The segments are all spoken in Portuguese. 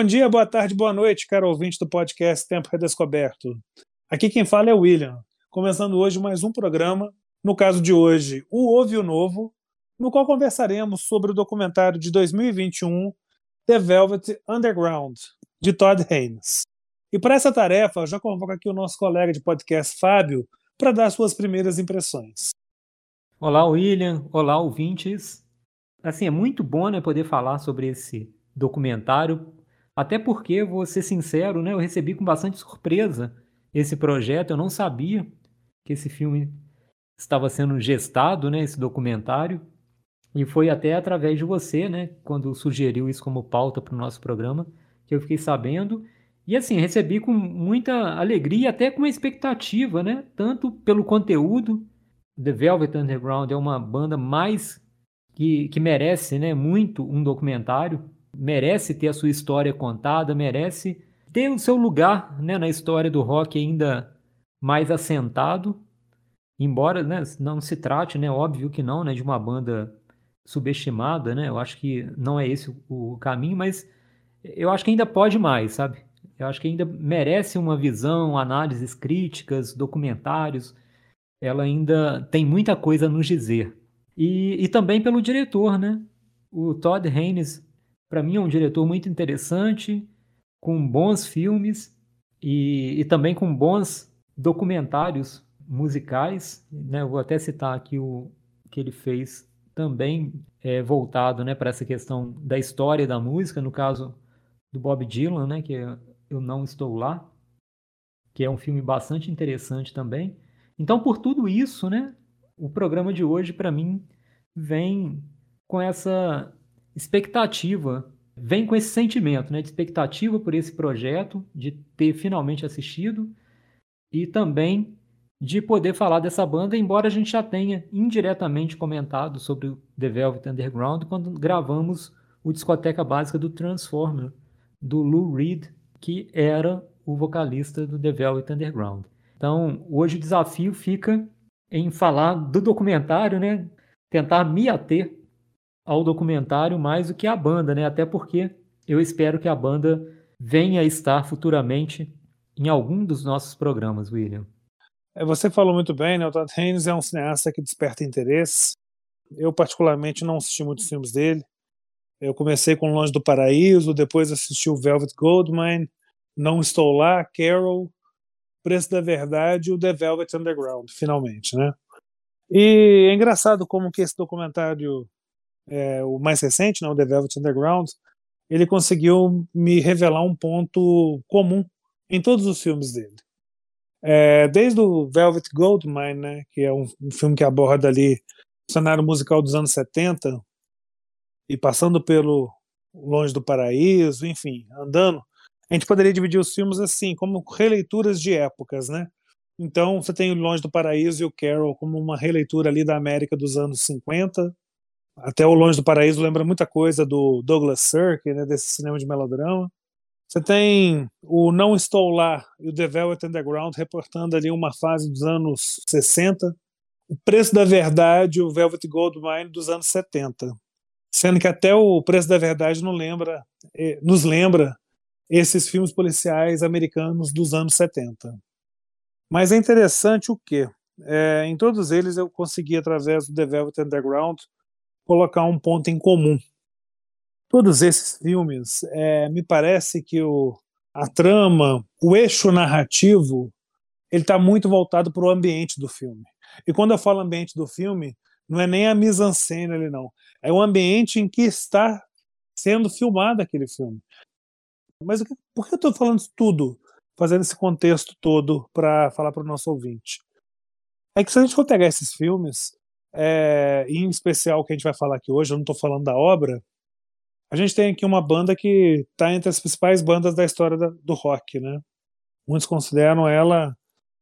Bom dia, boa tarde, boa noite, caro ouvinte do podcast Tempo Redescoberto. Aqui quem fala é o William, começando hoje mais um programa, no caso de hoje, o Ouve o Novo, no qual conversaremos sobre o documentário de 2021 The Velvet Underground, de Todd Haynes. E para essa tarefa, eu já convoco aqui o nosso colega de podcast, Fábio, para dar suas primeiras impressões. Olá, William. Olá, ouvintes. Assim, é muito bom né, poder falar sobre esse documentário, até porque, vou ser sincero, né, eu recebi com bastante surpresa esse projeto. Eu não sabia que esse filme estava sendo gestado, né, esse documentário. E foi até através de você, né, quando sugeriu isso como pauta para o nosso programa, que eu fiquei sabendo. E assim, recebi com muita alegria, até com expectativa, né? Tanto pelo conteúdo. The Velvet Underground é uma banda mais que, que merece né, muito um documentário, merece ter a sua história contada, merece ter o seu lugar né, na história do rock ainda mais assentado. Embora né, não se trate, né, óbvio que não, né, de uma banda subestimada, né? Eu acho que não é esse o, caminho, mas eu acho que ainda pode mais, sabe? Eu acho que ainda merece uma visão, análises críticas, documentários. Ela ainda tem muita coisa a nos dizer. E, e também pelo diretor, né? O Todd Haynes, para mim, é um diretor muito interessante, com bons filmes e, e também com bons documentários musicais. Né? Eu vou até citar aqui o que ele fez também é, voltado né, para essa questão da história da música, no caso do Bob Dylan, né, que é Eu Não Estou Lá, que é um filme bastante interessante também. Então, por tudo isso, né, o programa de hoje, para mim, vem com essa expectativa, vem com esse sentimento né, de expectativa por esse projeto, de ter finalmente assistido, e também de poder falar dessa banda, embora a gente já tenha indiretamente comentado sobre The Velvet Underground quando gravamos o Discoteca Básica do Transformer, do Lou Reed, que era o vocalista do The Velvet Underground. Então, hoje o desafio fica em falar do documentário, né? Tentar me ater ao documentário mais do que a banda, né? Até porque eu espero que a banda venha estar futuramente em algum dos nossos programas, William. É, você falou muito bem, né? O Todd Haynes é um cineasta que desperta interesse. Eu, particularmente, não assisti muitos filmes dele. Eu comecei com Longe do Paraíso, depois assisti o Velvet Goldmine, Não Estou Lá, Carol, Preço da Verdade e o The Velvet Underground, finalmente, né? E é engraçado como que esse documentário, é, o mais recente, né, o The Velvet Underground, ele conseguiu me revelar um ponto comum em todos os filmes dele. É, desde o Velvet Goldmine, né, que é um, um, filme que aborda ali o cenário musical dos anos 70, e passando pelo Longe do Paraíso, enfim, andando, a gente poderia dividir os filmes assim, como releituras de épocas, né? Então, você tem o Longe do Paraíso e o Carol como uma releitura ali da América dos anos 50. Até o Longe do Paraíso lembra muita coisa do Douglas Sirk, né, desse cinema de melodrama. Você tem o Não Estou Lá e o Velvet Underground reportando ali uma fase dos anos 60. O Preço da Verdade, o Velvet Goldmine dos anos 70. Sendo que até o Preço da Verdade não lembra, eh, nos lembra esses filmes policiais americanos dos anos 70. Mas é interessante o que? É, em todos eles eu consegui, através do The Velvet Underground, colocar um ponto em comum todos esses filmes, é, me parece que o, a trama, o eixo narrativo, ele está muito voltado para o ambiente do filme. E quando eu falo ambiente do filme, não é nem a mise-en-scène ali, não. É o ambiente em que está sendo filmado aquele filme. Mas por que eu estou falando isso tudo, fazendo esse contexto todo para falar para o nosso ouvinte? É que se a gente for pegar esses filmes, é, em especial que a gente vai falar aqui hoje, eu não estou falando da obra, a gente tem aqui uma banda que está entre as principais bandas da história da, do rock, né? Muitos consideram ela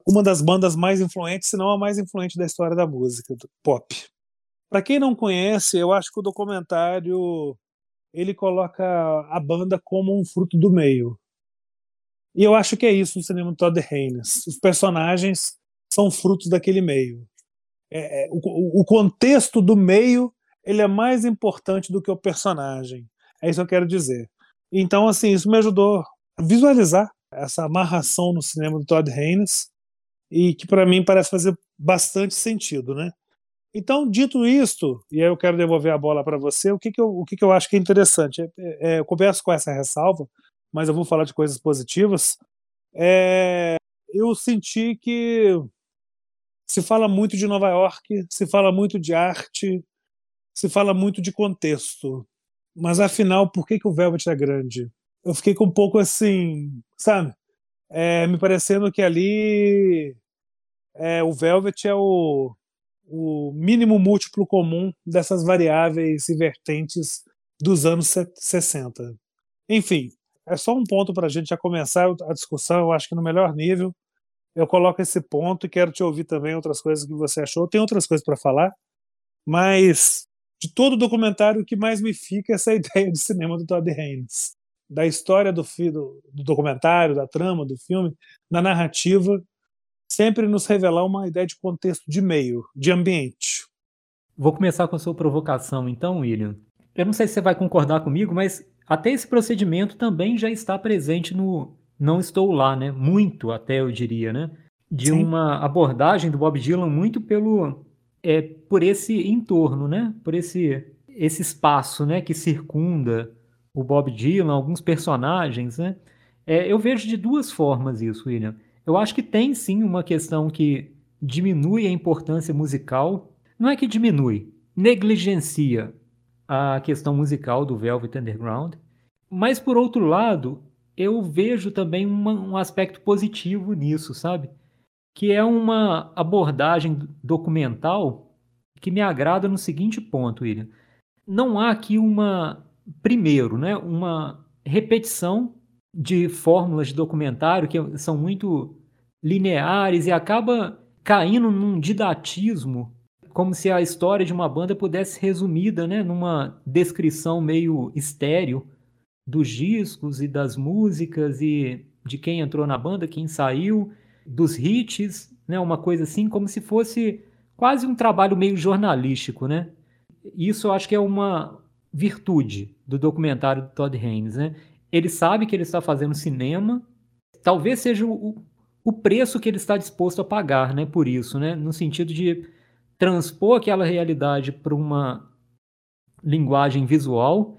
uma das bandas mais influentes, se não a mais influente da história da música, do pop. Para quem não conhece, eu acho que o documentário ele coloca a banda como um fruto do meio. E eu acho que é isso no cinema do Todd Haynes. Os personagens são frutos daquele meio. É, é o, o contexto do meio ele é mais importante do que o personagem. É isso que eu quero dizer. Então, assim, isso me ajudou a visualizar essa amarração no cinema do Todd Haynes e que para mim parece fazer bastante sentido, né? Então, dito isto, e aí eu quero devolver a bola para você, o que, que, eu, o que, que eu acho que é interessante? É, é, eu começo com essa ressalva, mas eu vou falar de coisas positivas. É, eu senti que se fala muito de Nova York, se fala muito de arte, se fala muito de contexto. Mas afinal, por que, que o Velvet é grande? Eu fiquei com um pouco assim, sabe? É, me parecendo que ali é, o Velvet é o, o mínimo múltiplo comum dessas variáveis e vertentes dos anos 60. Enfim, é só um ponto para a gente já começar a discussão, eu acho que no melhor nível. Eu coloco esse ponto e quero te ouvir também outras coisas que você achou. Tem outras coisas para falar, mas de todo o documentário, o que mais me fica é essa ideia de cinema do Todd Haynes. Da história do, do, do documentário, da trama, do filme, da narrativa, sempre nos revelar uma ideia de contexto de meio, de ambiente. Vou começar com a sua provocação, então, William. Eu não sei se você vai concordar comigo, mas até esse procedimento também já está presente no Não Estou Lá, né? Muito, até eu diria, né? De Sim. uma abordagem do Bob Dylan muito pelo é, por esse entorno, né? Por esse esse espaço, né? Que circunda o Bob Dylan, alguns personagens, né? É, eu vejo de duas formas isso, William. Eu acho que tem sim uma questão que diminui a importância musical. Não é que diminui, negligencia a questão musical do Velvet Underground. Mas, por outro lado, eu vejo também uma, um aspecto positivo nisso, sabe? Que é uma abordagem documental que me agrada no seguinte ponto, William. Não há aqui uma, primeiro, né, uma repetição de fórmulas de documentário que são muito lineares e acaba caindo num didatismo, como se a história de uma banda pudesse resumida né, numa descrição meio estéreo dos discos e das músicas e de quem entrou na banda, quem saiu, dos hits, né, uma coisa assim, como se fosse quase um trabalho meio jornalístico, né? Isso eu acho que é uma virtude do documentário do Todd Haynes, né? Ele sabe que ele está fazendo cinema, talvez seja o, o preço que ele está disposto a pagar, né, por isso, né, no sentido de transpor aquela realidade para uma linguagem visual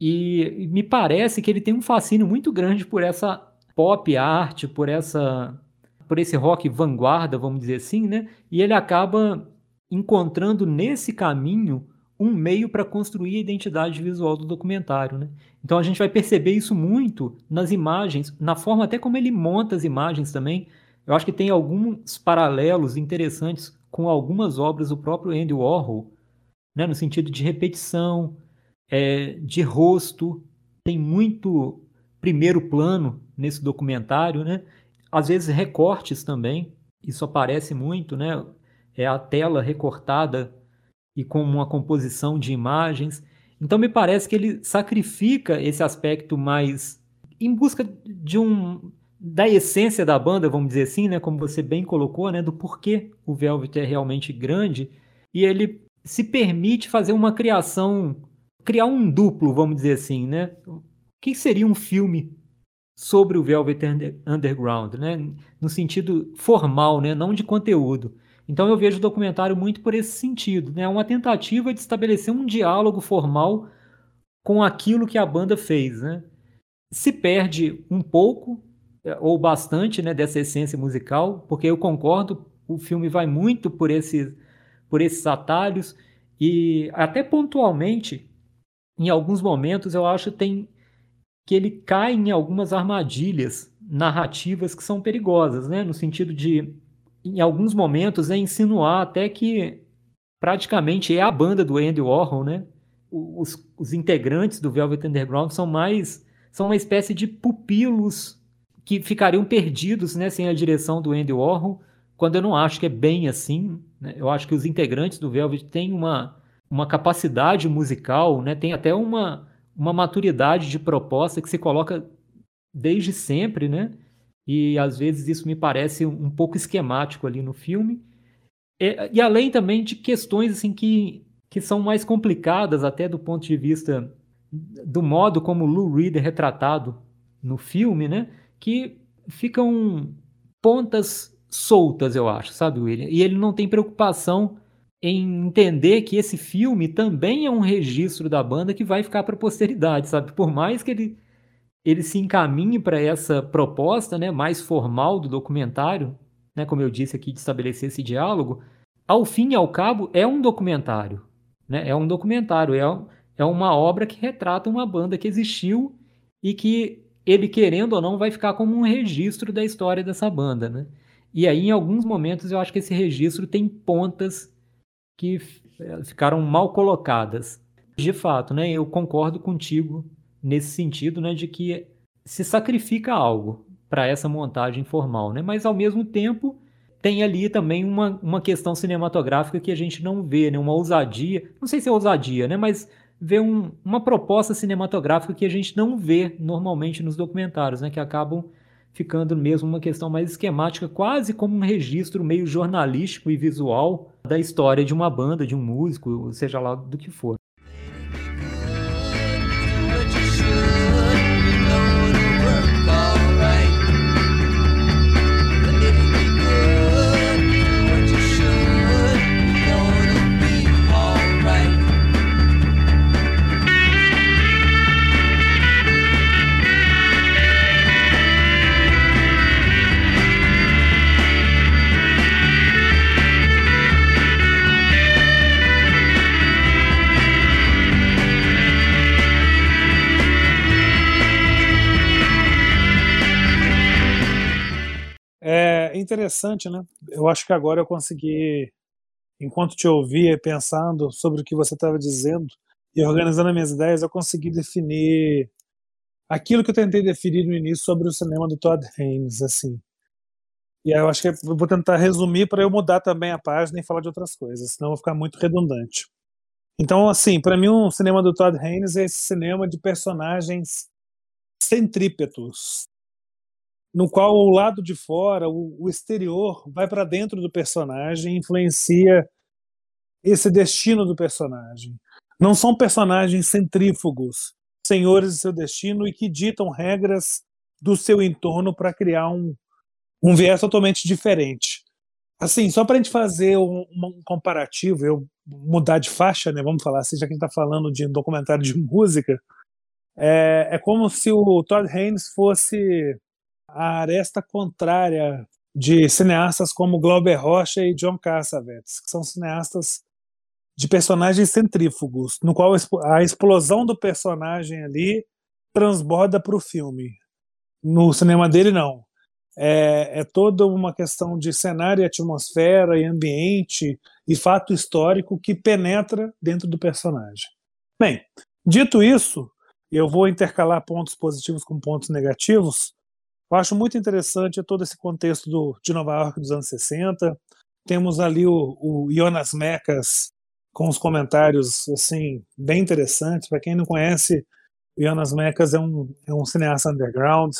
e me parece que ele tem um fascínio muito grande por essa pop art, por essa por esse rock vanguarda, vamos dizer assim, né? E ele acaba encontrando nesse caminho um meio para construir a identidade visual do documentário. Né? Então a gente vai perceber isso muito nas imagens, na forma até como ele monta as imagens também. Eu acho que tem alguns paralelos interessantes com algumas obras do próprio Andy Warhol, né? no sentido de repetição, é, de rosto. Tem muito primeiro plano nesse documentário, né? às vezes recortes também, isso aparece muito, né? é a tela recortada e com uma composição de imagens. Então me parece que ele sacrifica esse aspecto mais em busca de um da essência da banda, vamos dizer assim, né, como você bem colocou, né, do porquê o Velvet é realmente grande, e ele se permite fazer uma criação, criar um duplo, vamos dizer assim, né? O que seria um filme sobre o Velvet Underground, né? No sentido formal, né, não de conteúdo. Então eu vejo o documentário muito por esse sentido, né? Uma tentativa de estabelecer um diálogo formal com aquilo que a banda fez, né? Se perde um pouco é, ou bastante, né, dessa essência musical, porque eu concordo, o filme vai muito por esses por esses atalhos e até pontualmente em alguns momentos eu acho tem que ele cai em algumas armadilhas narrativas que são perigosas, né? No sentido de em alguns momentos, é insinuar até que praticamente é a banda do Andy Warhol, né? Os, os integrantes do Velvet Underground são mais são uma espécie de pupilos que ficariam perdidos, né, sem a direção do Andy Warhol, quando eu não acho que é bem assim. Né? Eu acho que os integrantes do Velvet têm uma, uma capacidade musical, né? tem até uma, uma maturidade de proposta que se coloca desde sempre, né? E às vezes isso me parece um pouco esquemático ali no filme. E, e além também de questões assim que, que são mais complicadas até do ponto de vista do modo como Lou Reed é retratado no filme, né? Que ficam pontas soltas, eu acho, sabe, William? E ele não tem preocupação em entender que esse filme também é um registro da banda que vai ficar para a posteridade, sabe? Por mais que ele, ele se encaminhe para essa proposta né, mais formal do documentário, né, como eu disse aqui, de estabelecer esse diálogo, ao fim e ao cabo é um documentário. Né? É um documentário, é, é uma obra que retrata uma banda que existiu e que ele, querendo ou não, vai ficar como um registro da história dessa banda. Né? E aí, em alguns momentos, eu acho que esse registro tem pontas que eh, ficaram mal colocadas. De fato, né, eu concordo contigo nesse sentido, né, de que se sacrifica algo para essa montagem formal, né, mas ao mesmo tempo tem ali também uma, uma questão cinematográfica que a gente não vê, né, uma ousadia, não sei se é ousadia, né, mas vê um, uma proposta cinematográfica que a gente não vê normalmente nos documentários, né, que acabam ficando mesmo uma questão mais esquemática, quase como um registro meio jornalístico e visual da história de uma banda, de um músico, seja lá do que for. Interessante, né? Eu acho que agora eu consegui, enquanto te ouvia, pensando sobre o que você estava dizendo e organizando as minhas ideias, eu consegui definir aquilo que eu tentei definir no início sobre o cinema do Todd Haynes, assim. E aí eu acho que eu vou tentar resumir para eu mudar também a página e falar de outras coisas, senão eu vou ficar muito redundante. Então, assim, para mim, um cinema do Todd Haynes é esse cinema de personagens centrípetos, no qual o lado de fora, o, o exterior, vai para dentro do personagem, influencia esse destino do personagem. Não são personagens centrífugos, senhores de seu destino e que ditam regras do seu entorno para criar um, um viés totalmente diferente. Assim, só para a gente fazer um, um, comparativo, eu mudar de faixa, né? Vamos falar assim, já que a gente está falando de um documentário de música, é, é como se o Todd Haynes fosse a aresta contrária de cineastas como Glauber Rocha e John Cassavetes, que são cineastas de personagens centrífugos, no qual a explosão do personagem ali transborda para o filme. No cinema dele, não. É, é, toda uma questão de cenário, e atmosfera e ambiente e fato histórico que penetra dentro do personagem. Bem, dito isso, eu vou intercalar pontos positivos com pontos negativos, eu acho muito interessante todo esse contexto do, de Nova York dos anos 60. Temos ali o, o Jonas Mekas com os comentários assim bem interessantes. Para quem não conhece, o Jonas Mekas é um, é um cineasta underground.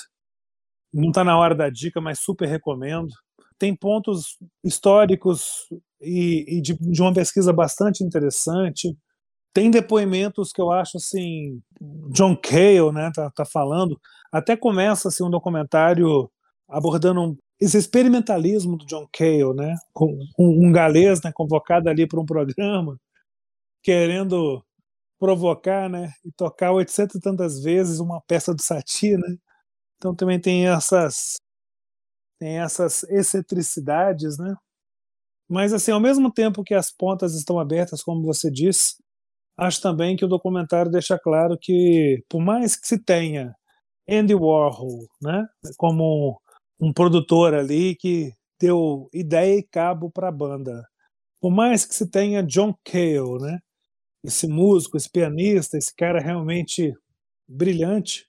Não está na hora da dica, mas super recomendo. Tem pontos históricos e, e de, de uma pesquisa bastante interessante. Tem depoimentos que eu acho assim, John Cale, né, tá, tá falando, até começa assim um documentário abordando um, esse experimentalismo do John Cale, né, um, um galês, né, convocado ali para um programa, querendo provocar, né, e tocar 800 e tantas vezes uma peça do Satie, né? Então também tem essas tem essas excentricidades, né? Mas assim, ao mesmo tempo que as pontas estão abertas, como você disse, Acho também que o documentário deixa claro que, por mais que se tenha Andy Warhol, né, como um produtor ali que deu ideia e cabo para a banda, por mais que se tenha John Cale, né, esse músico, esse pianista, esse cara realmente brilhante,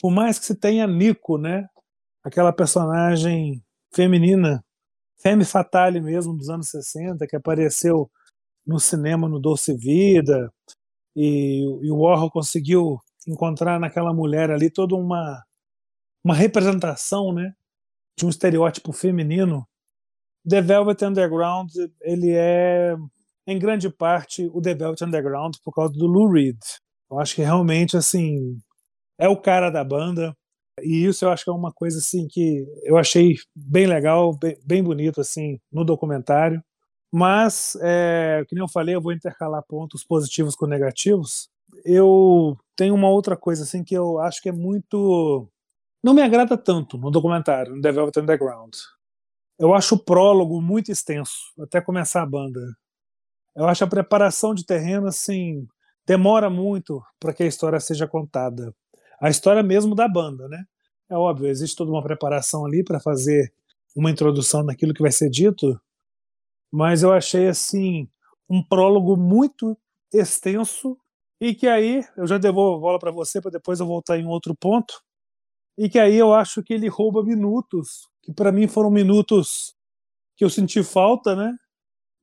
por mais que se tenha Nico, né, aquela personagem feminina, femme fatale mesmo dos anos 60, que apareceu no cinema no Doce Vida, e, e o Warhol conseguiu encontrar naquela mulher ali toda uma, uma representação né, de um estereótipo feminino. The Velvet Underground ele é em grande parte, o The Velvet Underground por causa do Lou Reed. Eu acho que realmente, assim, é o cara da banda. E isso eu acho que é uma coisa, assim, que eu achei bem legal, bem, bem bonito, assim, no documentário. Mas, é, que nem eu falei, eu vou intercalar pontos positivos com negativos. Eu tenho uma outra coisa, assim, que eu acho que é muito... Não me agrada tanto no documentário, no Velvet Underground. Eu acho o prólogo muito extenso, até começar a banda. Eu acho a preparação de terreno assim demora muito para que a história seja contada. A história mesmo da banda, né? É óbvio, existe toda uma preparação ali para fazer uma introdução naquilo que vai ser dito, mas eu achei assim um prólogo muito extenso e que aí eu já devolvo a bola para você para depois eu voltar em outro ponto e que aí eu acho que ele rouba minutos que para mim foram minutos que eu senti falta, né?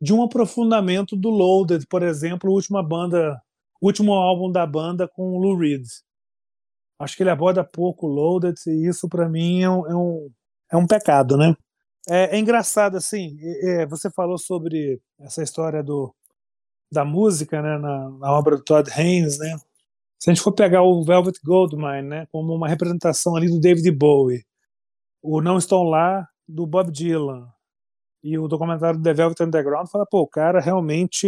de um aprofundamento do Loaded, por exemplo, última banda, último álbum da banda com o Lou Reed. Acho que ele aborda pouco o Loaded e isso para mim é um, é um, é um pecado, né? É, é engraçado assim. É, você falou sobre essa história do da música, né, na, na, obra do Todd Haynes, né? Se a gente for pegar o Velvet Goldmine, né, como uma representação ali do David Bowie, o Não Estão Lá do Bob Dylan, e o documentário The Velvet Underground fala, pô, o cara realmente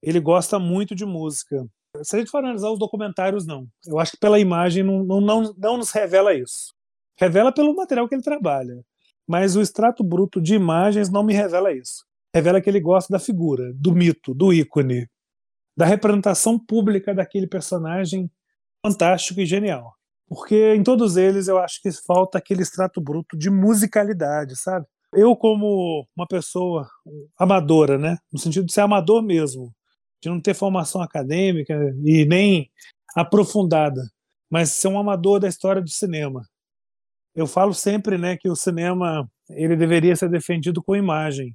ele gosta muito de música. Se a gente for analisar os documentários, não. Eu acho que pela imagem não, não, não, não nos revela isso. Revela pelo material que ele trabalha. Mas o extrato bruto de imagens não me revela isso. Revela que ele gosta da figura, do mito, do ícone, da representação pública daquele personagem fantástico e genial. Porque em todos eles eu acho que falta aquele extrato bruto de musicalidade, sabe? Eu, como uma pessoa amadora, né, no sentido de ser amador mesmo, de não ter formação acadêmica e nem aprofundada, mas ser um amador da história do cinema. Eu falo sempre, né, que o cinema ele deveria ser defendido com imagem.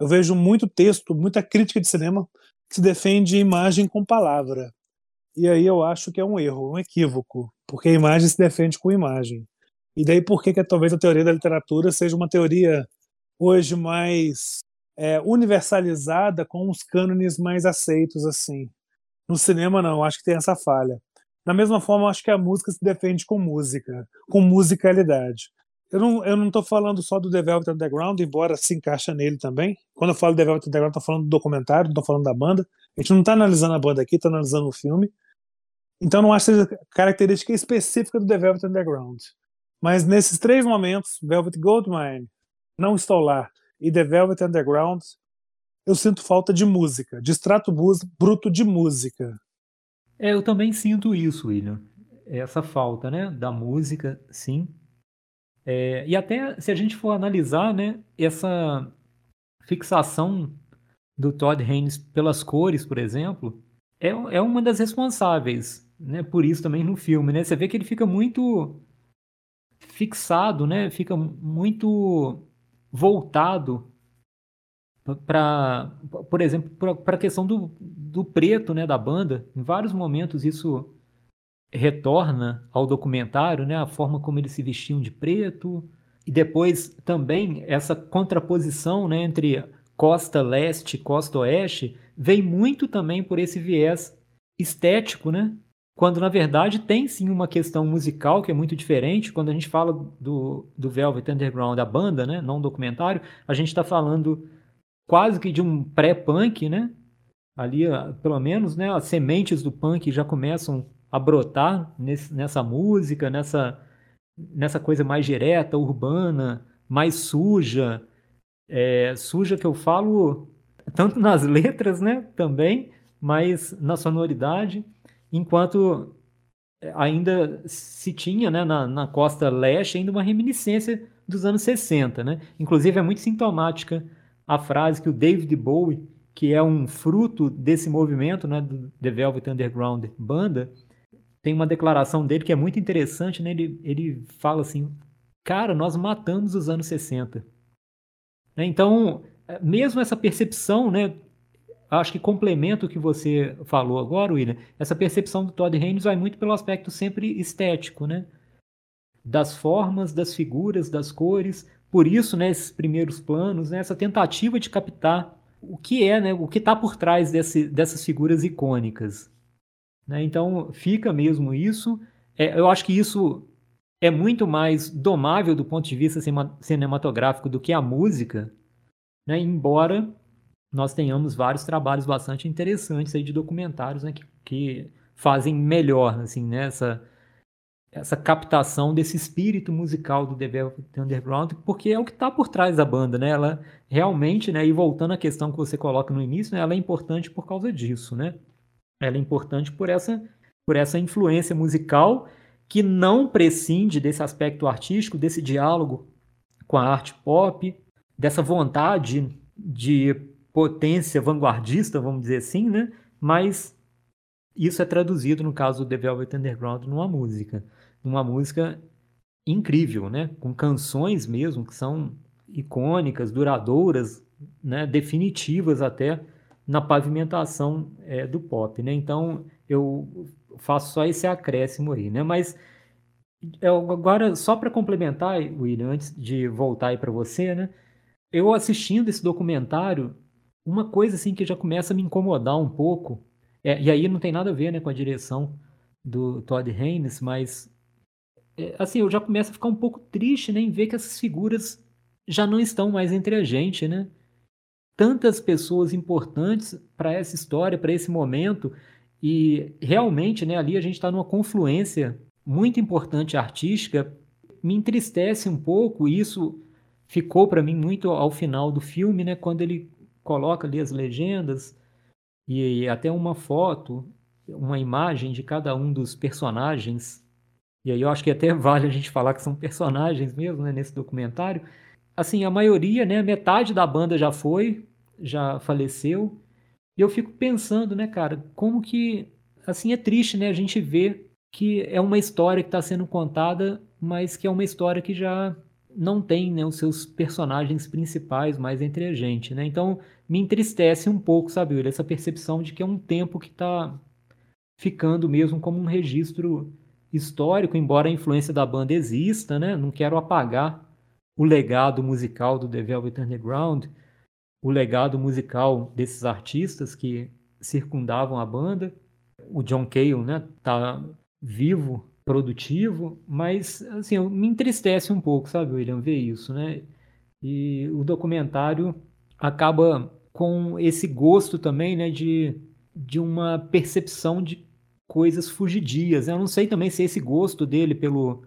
Eu vejo muito texto, muita crítica de cinema que se defende imagem com palavra. E aí eu acho que é um erro, um equívoco, porque a imagem se defende com imagem. E daí por que, que talvez a teoria da literatura seja uma teoria hoje mais é, universalizada com os cânones mais aceitos assim. No cinema não, acho que tem essa falha. Da mesma forma, acho que a música se defende com música, com musicalidade. Eu não, eu não tô falando só do The Velvet Underground, embora se encaixa nele também. Quando eu falo The Velvet Underground, tô falando do documentário, não tô falando da banda. A gente não tá analisando a banda aqui, tá analisando o filme. Então não acho seja característica específica do The Velvet Underground. Mas nesses três momentos, Velvet Goldmine, Não Estou Lá e The Velvet Underground, eu sinto falta de música, de extrato bruto de música. É, eu também sinto isso, William. Essa falta, né, da música, sim. É, e até se a gente for analisar, né, essa fixação do Todd Haynes pelas cores, por exemplo, é, é uma das responsáveis, né, por isso também no filme, né? Você vê que ele fica muito fixado, né? Fica muito voltado para, por exemplo, para a questão do, do preto, né, da banda. Em vários momentos isso retorna ao documentário, né, a forma como eles se vestiam de preto e depois também essa contraposição, né, entre costa leste e costa oeste vem muito também por esse viés estético, né, quando na verdade tem sim uma questão musical que é muito diferente. Quando a gente fala do, do Velvet Underground, da banda, né, não documentário, a gente está falando quase que de um pré-punk, né? Ali, pelo menos, né, as sementes do punk já começam a brotar nesse, nessa música, nessa, nessa coisa mais direta, urbana, mais suja. É, suja que eu falo tanto nas letras, né, também, mas na sonoridade enquanto eh, ainda se tinha né, na, na costa leste ainda uma reminiscência dos anos 60. Né? Inclusive é muito sintomática a frase que o David Bowie, que é um fruto desse movimento né, do The Velvet Underground Banda, tem uma declaração dele que é muito interessante. Né? Ele, ele fala assim, cara, nós matamos os anos 60. Então, eh, mesmo essa percepção né, acho que complementa o que você falou agora, William. Essa percepção do Todd Haynes vai muito pelo aspecto sempre estético, né? Das formas, das figuras, das cores. Por isso, né, esses primeiros planos, né, essa tentativa de captar o que é, né, o que está por trás desse, dessas figuras icônicas. Né? Então fica mesmo isso. É, eu acho que isso é muito mais domável do ponto de vista cinematográfico do que a música, né? embora nós tenhamos vários trabalhos bastante interessantes aí de documentários né? que, que fazem melhor assim, né? essa, essa captação desse espírito musical do The Underground, porque é o que está por trás da banda, né? Ela realmente, né? E voltando à questão que você coloca no início, né? Ela é importante por causa disso, né? Ela é importante por essa, por essa influência musical que não prescinde desse aspecto artístico, desse diálogo com a arte pop, dessa vontade de potência vanguardista, vamos dizer assim, né? Mas isso é traduzido, no caso do The Velvet Underground, numa música. Numa música incrível, né? Com canções mesmo que são icônicas, duradouras, né? definitivas até na pavimentação é, do pop, né? Então eu faço só esse acréscimo aí, né? Mas eu, agora, só para complementar, William, antes de voltar aí para você, né? Eu assistindo esse documentário, uma coisa assim que já começa a me incomodar um pouco, é, e aí não tem nada a ver né, com a direção do Todd Haynes, mas é, assim, eu já começo a ficar um pouco triste né, em ver que essas figuras já não estão mais entre a gente, né? Tantas pessoas importantes para essa história, para esse momento, e realmente, né, ali a gente está numa confluência muito importante artística. Me entristece um pouco, isso ficou para mim muito ao final do filme, né, quando ele coloca ali as legendas e até uma foto, uma imagem de cada um dos personagens. E aí eu acho que até vale a gente falar que são personagens mesmo, né, nesse documentário. Assim, a maioria, né, metade da banda já foi, já faleceu. E eu fico pensando, né, cara, como que assim é triste, né, a gente ver que é uma história que está sendo contada, mas que é uma história que já não tem né, os seus personagens principais mais entre a gente, né? Então me entristece um pouco, sabe, essa percepção de que é um tempo que está ficando mesmo como um registro histórico, embora a influência da banda exista, né? Não quero apagar o legado musical do The Velvet Underground, o legado musical desses artistas que circundavam a banda. O John Cale, né, tá vivo, produtivo, mas assim, me entristece um pouco, sabe, William, ver isso, né? E o documentário acaba com esse gosto também, né, de, de uma percepção de coisas fugidias. Eu não sei também se esse gosto dele pelo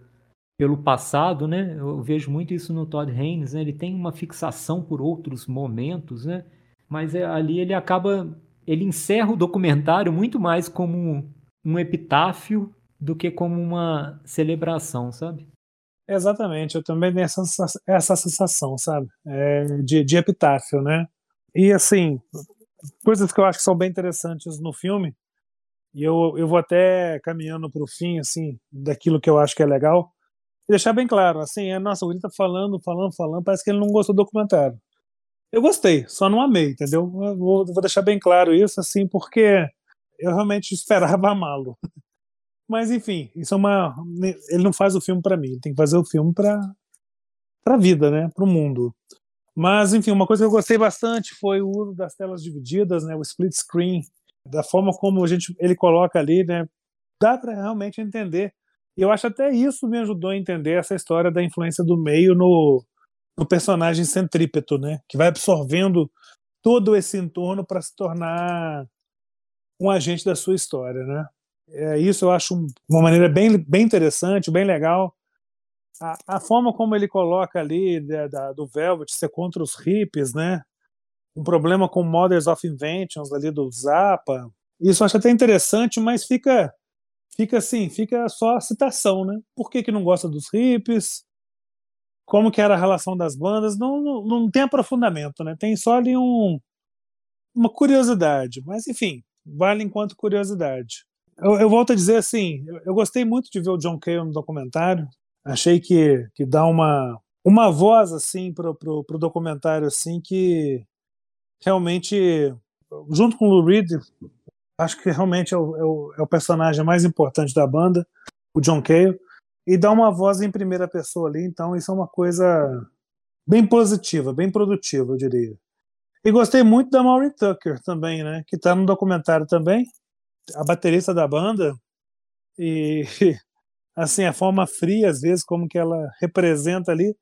pelo passado, né? Eu vejo muito isso no Todd Haynes, né? Ele tem uma fixação por outros momentos, né? Mas é, ali ele acaba, ele encerra o documentário muito mais como um epitáfio do que como uma celebração, sabe? Exatamente, eu também tenho essa, essa sensação, sabe? É, de, de epitáfio, né? E assim, coisas que eu acho que são bem interessantes no filme, e eu, eu vou até caminhando para o fim, assim, daquilo que eu acho que é legal deixar bem claro, assim, é, nossa, o William tá falando, falando, falando, parece que ele não gostou do documentário. Eu gostei, só não amei, entendeu? Eu vou, vou deixar bem claro isso, assim, porque eu realmente esperava amá-lo. Mas, enfim, isso é uma. Ele não faz o filme para mim, ele tem que fazer o filme para a vida, né? Para o mundo. Mas, enfim, uma coisa que eu gostei bastante foi o uso das telas divididas, né? O split screen, da forma como a gente, ele coloca ali, né? Dá para realmente entender e eu acho até isso me ajudou a entender essa história da influência do meio no, no personagem centrípeto, né? Que vai absorvendo todo esse entorno para se tornar um agente da sua história, né? É, isso eu acho uma maneira bem, bem interessante, bem legal. A, a forma como ele coloca ali da, da, do Velvet ser contra os hippies, né? Um problema com Mothers of Inventions ali do Zappa. Isso eu acho até interessante, mas fica fica assim, fica só a citação, né? Por que, que não gosta dos hippies? Como que era a relação das bandas? Não, não, não tem aprofundamento, né? Tem só ali um, uma curiosidade, mas enfim, vale enquanto curiosidade. Eu, eu volto a dizer assim, eu, eu, gostei muito de ver o John Cale no documentário. Achei que, que dá uma, uma voz assim pro, pro, pro documentário assim que realmente junto com o Lou Reed acho que realmente é o, é o, é o personagem mais importante da banda, o John Cale, e dá uma voz em primeira pessoa ali, então isso é uma coisa bem positiva, bem produtiva, eu diria. E gostei muito da Maureen Tucker também, né? Que tá no documentário também, a baterista da banda. E assim, a forma fria, às vezes, como que ela representa ali,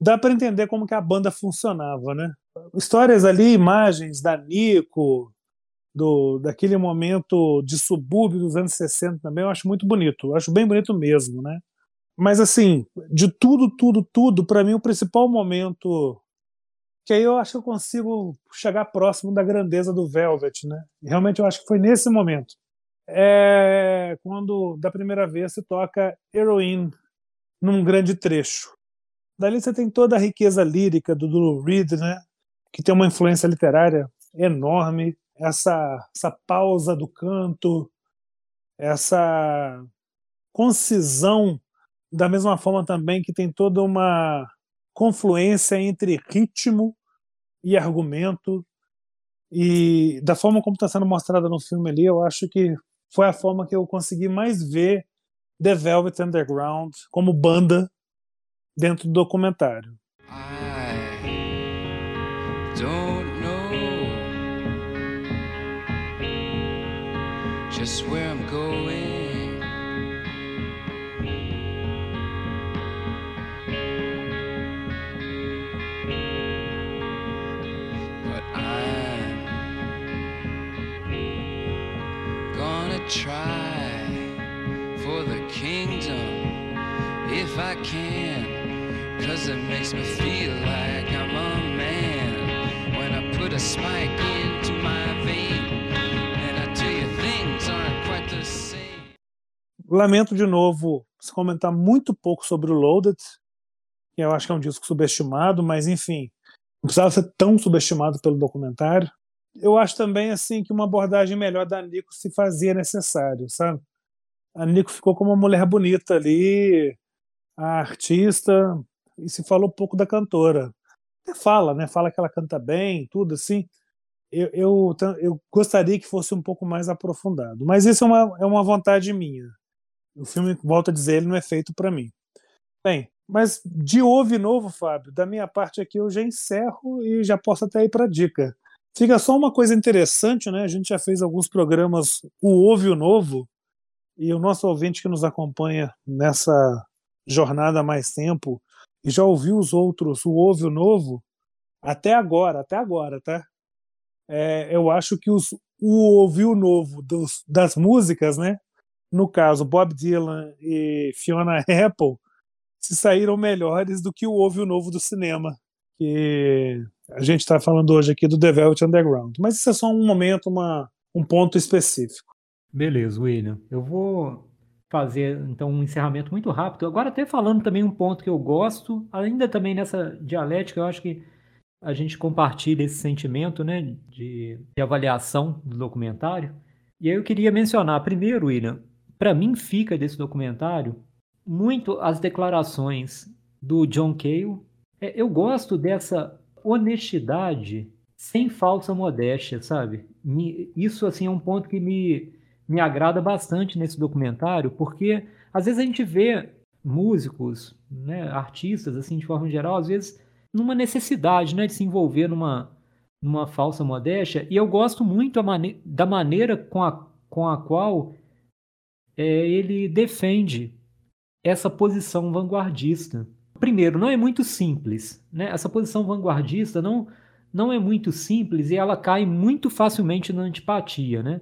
dá para entender como que a banda funcionava, né? Histórias ali, imagens da Nico, do, daquele momento de subúrbio dos anos 60 também, eu acho muito bonito, eu acho bem bonito mesmo, né? Mas assim, de tudo, tudo, tudo, para mim o principal momento que aí eu acho que eu consigo chegar próximo da grandeza do Velvet, né? Realmente eu acho que foi nesse momento. É quando da primeira vez se toca Heroin num grande trecho. Dali você tem toda a riqueza lírica do Lou Reed, né? Que tem uma influência literária enorme, essa essa pausa do canto, essa concisão da mesma forma também que tem toda uma confluência entre ritmo e argumento. E da forma como está sendo mostrada no filme ali, eu acho que foi a forma que eu consegui mais ver The Velvet Underground como banda dentro do documentário. I just where I'm going. But I'm gonna try for the kingdom if I can. Cause it makes me feel like I'm a man when I put a spike into Lamento de novo se comentar muito pouco sobre o Loaded, que eu acho que é um disco subestimado, mas enfim, não precisava ser tão subestimado pelo documentário eu acho também assim que uma abordagem melhor da Nico se fazia necessário, sabe? A Nico ficou como uma mulher bonita ali, a artista, e se falou pouco da cantora. Até fala, né? Fala que ela canta bem, tudo assim. Eu, eu, eu gostaria que fosse um pouco mais aprofundado, mas isso é uma, é uma vontade minha. O filme, volto a dizer, ele não é feito para mim. Bem, mas de ouve novo, Fábio, da minha parte aqui eu já encerro e já posso até ir para dica. Fica só uma coisa interessante, né? A gente já fez alguns programas O Ouve o Novo, e o nosso ouvinte que nos acompanha nessa jornada há mais tempo e já ouviu os outros, o Ouve o Novo, até agora, até agora, tá? É, eu acho que os, o Ouve o Novo dos, das músicas, né? No caso, Bob Dylan e Fiona Apple, se saíram melhores do que o Ouve o Novo do cinema. Que a gente está falando hoje aqui do The Velvet Underground, mas isso é só um momento, uma, um ponto específico. Beleza, William. Eu vou fazer então um encerramento muito rápido. Agora até falando também um ponto que eu gosto, ainda também nessa dialética, eu acho que a gente compartilha esse sentimento, né, de, de avaliação do documentário. E aí eu queria mencionar primeiro, William, para mim fica desse documentário muito as declarações do John Cale. É, eu gosto dessa honestidade sem falsa modéstia, sabe? Isso assim é um ponto que me, me agrada bastante nesse documentário, porque às vezes a gente vê músicos, né, artistas assim de forma geral, às vezes numa necessidade, né, de se envolver numa numa falsa modéstia, e eu gosto muito mane da maneira com a, com a qual é, ele defende essa posição vanguardista primeiro, não é muito simples. Né? Essa posição vanguardista não, não é muito simples e ela cai muito facilmente na antipatia. Né?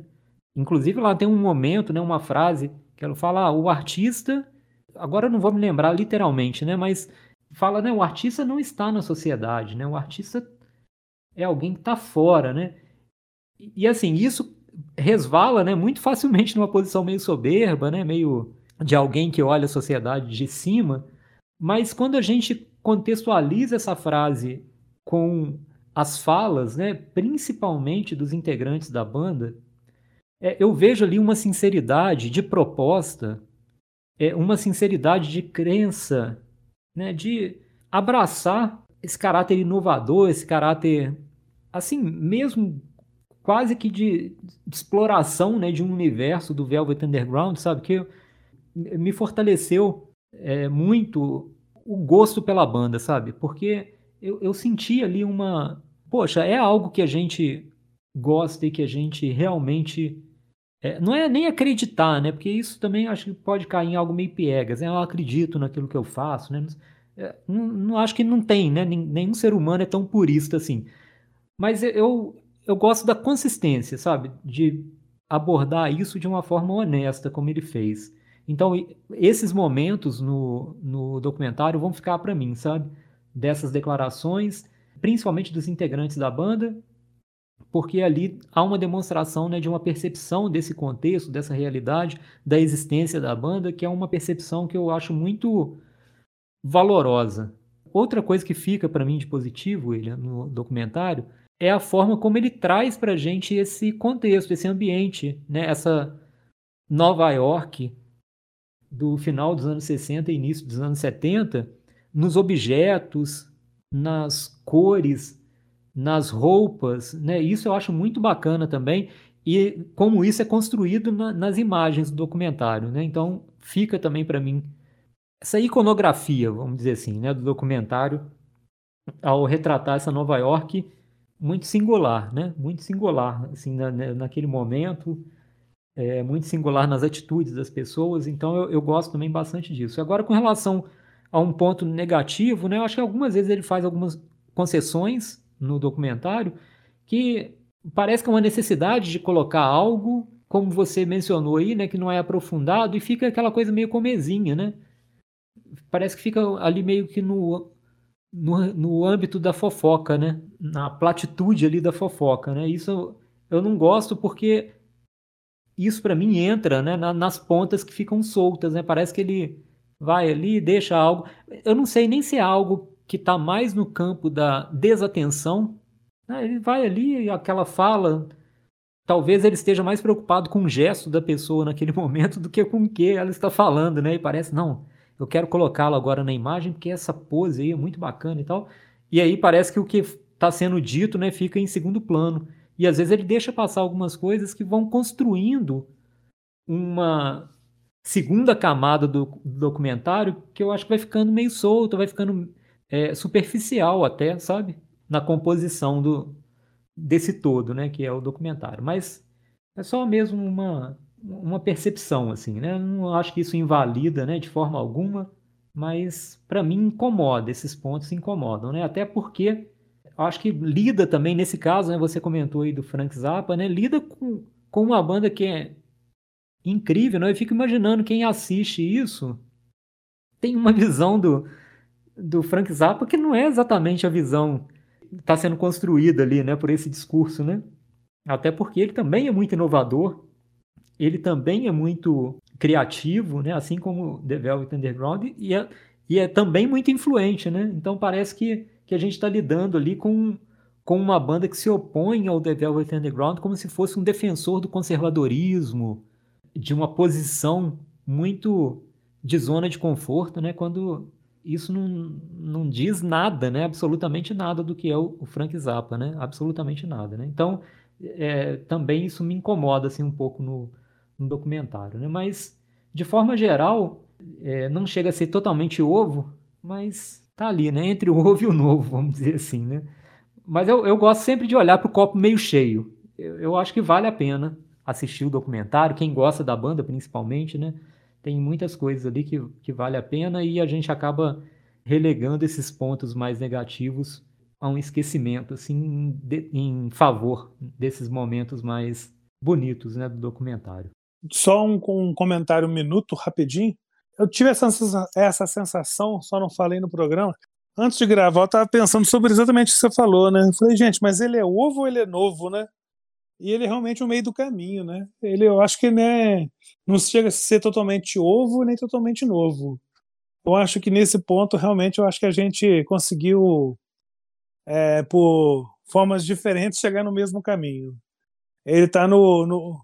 Inclusive, ela tem um momento, né, uma frase que ela fala: ah, o artista. Agora eu não vou me lembrar literalmente, né, mas fala: né, o artista não está na sociedade, né, o artista é alguém que está fora. Né? E, e assim, isso resvala né, muito facilmente numa posição meio soberba, né, meio de alguém que olha a sociedade de cima. Mas quando a gente contextualiza essa frase com as falas, né, principalmente dos integrantes da banda, é, eu vejo ali uma sinceridade de proposta, é, uma sinceridade de crença, né, de abraçar esse caráter inovador, esse caráter, assim, mesmo quase que de, de exploração né, de um universo do Velvet Underground, sabe? Que me fortaleceu é, muito o gosto pela banda, sabe? Porque eu, eu senti ali uma, poxa, é algo que a gente gosta e que a gente realmente. É, não é nem acreditar, né? Porque isso também acho que pode cair em algo meio piegas. Né? Eu acredito naquilo que eu faço, né? É, não, não, acho que não tem, né? Nenhum ser humano é tão purista assim. Mas eu, eu gosto da consistência, sabe? De abordar isso de uma forma honesta, como ele fez. Então, esses momentos no, no documentário vão ficar para mim, sabe? Dessas declarações, principalmente dos integrantes da banda, porque ali há uma demonstração né, de uma percepção desse contexto, dessa realidade, da existência da banda, que é uma percepção que eu acho muito valorosa. Outra coisa que fica para mim de positivo, William, no documentário, é a forma como ele traz para a gente esse contexto, esse ambiente, né? essa Nova York do final dos anos 60 e início dos anos 70, nos objetos, nas cores, nas roupas, né? Isso eu acho muito bacana também e como isso é construído na, nas imagens do documentário, né? Então fica também para mim essa iconografia, vamos dizer assim, né, do documentário ao retratar essa Nova York muito singular, né? Muito singular, assim, na, naquele momento, é, muito singular nas atitudes das pessoas. Então eu, eu gosto também bastante disso. Agora, com relação a um ponto negativo, né? Eu acho que algumas vezes ele faz algumas concessões no documentário que parece que é uma necessidade de colocar algo, como você mencionou aí, né? Que não é aprofundado e fica aquela coisa meio comezinha, né? Parece que fica ali meio que no, no, no âmbito da fofoca, né? Na platitude ali da fofoca, né? Isso eu não gosto porque isso para mim entra né, nas pontas que ficam soltas, né? Parece que ele vai ali, deixa algo. Eu não sei nem se é algo que está mais no campo da desatenção. Né? Ele vai ali, aquela fala. Talvez ele esteja mais preocupado com o gesto da pessoa naquele momento do que com o que ela está falando, né? E parece, não, eu quero colocá-lo agora na imagem porque essa pose aí é muito bacana e tal. E aí parece que o que está sendo dito né, fica em segundo plano. E às vezes ele deixa passar algumas coisas que vão construindo uma segunda camada do, documentário que eu acho que vai ficando meio solto, vai ficando é, superficial até, sabe? Na composição do, desse todo, né? Que é o documentário. Mas é só mesmo uma, uma percepção, assim, né? Não acho que isso invalida, né? De forma alguma, mas para mim incomoda, esses pontos incomodam, né? Até porque acho que lida também, nesse caso, né? Você comentou aí do Frank Zappa, né? Lida com, com uma banda que é incrível, né? Eu fico imaginando quem assiste isso tem uma visão do, do Frank Zappa que não é exatamente a visão que está sendo construída ali, né, por esse discurso, né? Até porque ele também é muito inovador, ele também é muito criativo, né, assim como The Velvet Underground, e é, e é também muito influente, né? Então parece que, que a gente está lidando ali com, com uma banda que se opõe ao The Velvet Underground como se fosse um defensor do conservadorismo, de uma posição muito de zona de conforto, né? Quando isso não, não diz nada, né? Absolutamente nada do que é o, o Frank Zappa, né? Absolutamente nada, né? Então, é, também isso me incomoda assim um pouco no, no documentário, né? Mas de forma geral, é, não chega a ser totalmente ovo, mas tá ali, né? Entre o ovo e o novo, vamos dizer assim, né? Mas eu, eu gosto sempre de olhar para o copo meio cheio. Eu, eu acho que vale a pena assistir o documentário, quem gosta da banda principalmente, né? Tem muitas coisas ali que, que vale a pena e a gente acaba relegando esses pontos mais negativos a um esquecimento, assim, de, em favor desses momentos mais bonitos, né, do documentário. Só um, um comentário um minuto, rapidinho. Eu tive essa, essa sensação, só não falei no programa. Antes de gravar, eu estava pensando sobre exatamente o que você falou, né? Eu falei, gente, mas ele é ovo ou ele é novo, né? e ele é realmente o meio do caminho, né? Ele, eu acho que né, não chega a ser totalmente ovo nem totalmente novo. Eu acho que nesse ponto, realmente, eu acho que a gente conseguiu, é, por formas diferentes, chegar no mesmo caminho. Ele está no, no,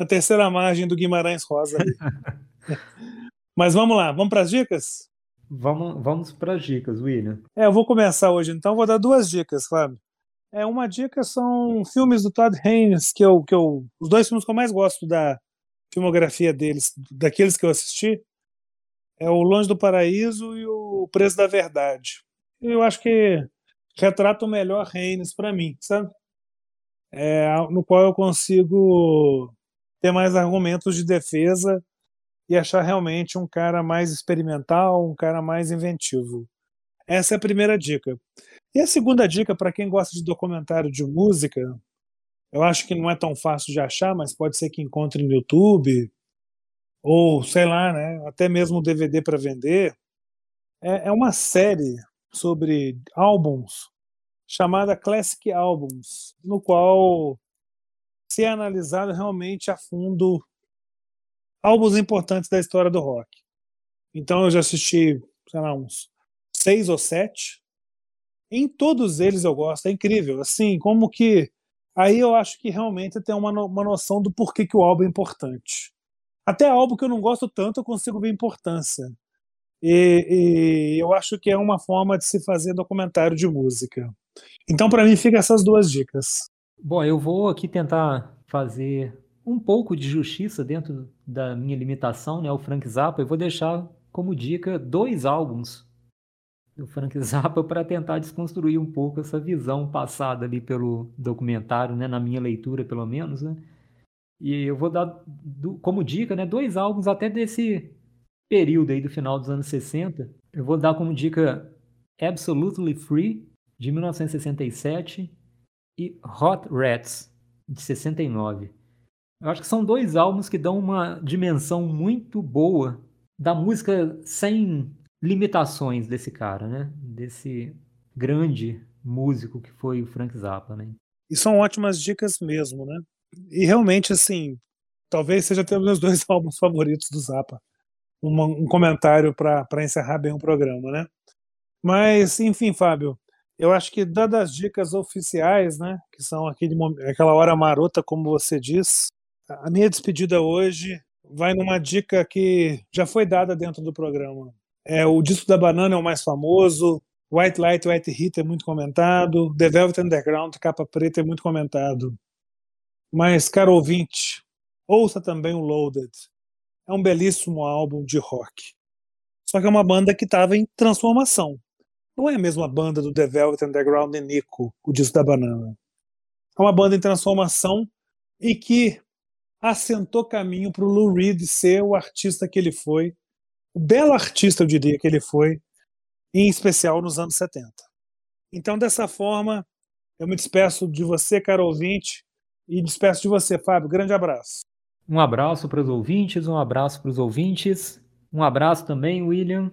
na terceira margem do Guimarães Rosa. Mas vamos lá, vamos para as dicas? Vamos, vamos para as dicas, William. É, eu vou começar hoje, então vou dar duas dicas, Fábio. É, uma dica são filmes do Todd Haynes, que eu, que eu. Os dois filmes que eu mais gosto da filmografia deles, daqueles que eu assisti, é o Longe do Paraíso e o Preço da Verdade. Eu acho que retrata o melhor Reigns para mim, sabe? É, no qual eu consigo ter mais argumentos de defesa e achar realmente um cara mais experimental, um cara mais inventivo. Essa é a primeira dica. E a segunda dica, para quem gosta de documentário de música, eu acho que não é tão fácil de achar, mas pode ser que encontre no YouTube, ou sei lá, né, até mesmo DVD para vender. É, é uma série sobre álbuns chamada Classic Albums, no qual se é analisado realmente a fundo álbuns importantes da história do rock. Então eu já assisti, sei lá, uns seis ou sete. Em todos eles eu gosto, é incrível. Assim, como que. Aí eu acho que realmente tem uma, uma noção do porquê que o álbum é importante. Até álbum que eu não gosto tanto, eu consigo ver importância. E, e eu acho que é uma forma de se fazer documentário de música. Então, para mim, fica essas duas dicas. Bom, eu vou aqui tentar fazer um pouco de justiça dentro da minha limitação, né, o Frank Zappa, eu vou deixar como dica dois álbuns do Frank Zappa para tentar desconstruir um pouco essa visão passada ali pelo documentário, né, na minha leitura pelo menos, né? E eu vou dar como dica, né, dois álbuns até desse período aí do final dos anos 60. Eu vou dar como dica Absolutely Free de 1967 e Hot Rats de 69. Eu acho que são dois álbuns que dão uma dimensão muito boa da música sem limitações desse cara, né? Desse grande músico que foi o Frank Zappa, né? E são ótimas dicas mesmo, né? E realmente, assim, talvez seja até os meus dois álbuns favoritos do Zappa. Uma, um comentário para encerrar bem o programa, né? Mas, enfim, Fábio, eu acho que dadas as dicas oficiais, né, que são aquele, aquela hora marota, como você diz, a minha despedida hoje vai numa dica que já foi dada dentro do programa. É, o disco da banana é o mais famoso, White Light, White Heat é muito comentado, The Velvet Underground, capa preta é muito comentado. Mas, caro ouvinte, ouça também o Loaded. É um belíssimo álbum de rock. Só que é uma banda que estava em transformação. Não é a mesma banda do The Velvet Underground e Nico, o disco da banana. É uma banda em transformação e que assentou caminho para o Lou Reed ser o artista que ele foi, o belo artista, eu diria, que ele foi, em especial nos anos 70. Então, dessa forma, eu me despeço de você, caro ouvinte, e despeço de você, Fábio. Grande abraço. Um abraço para os ouvintes, um abraço para os ouvintes, um abraço também, William,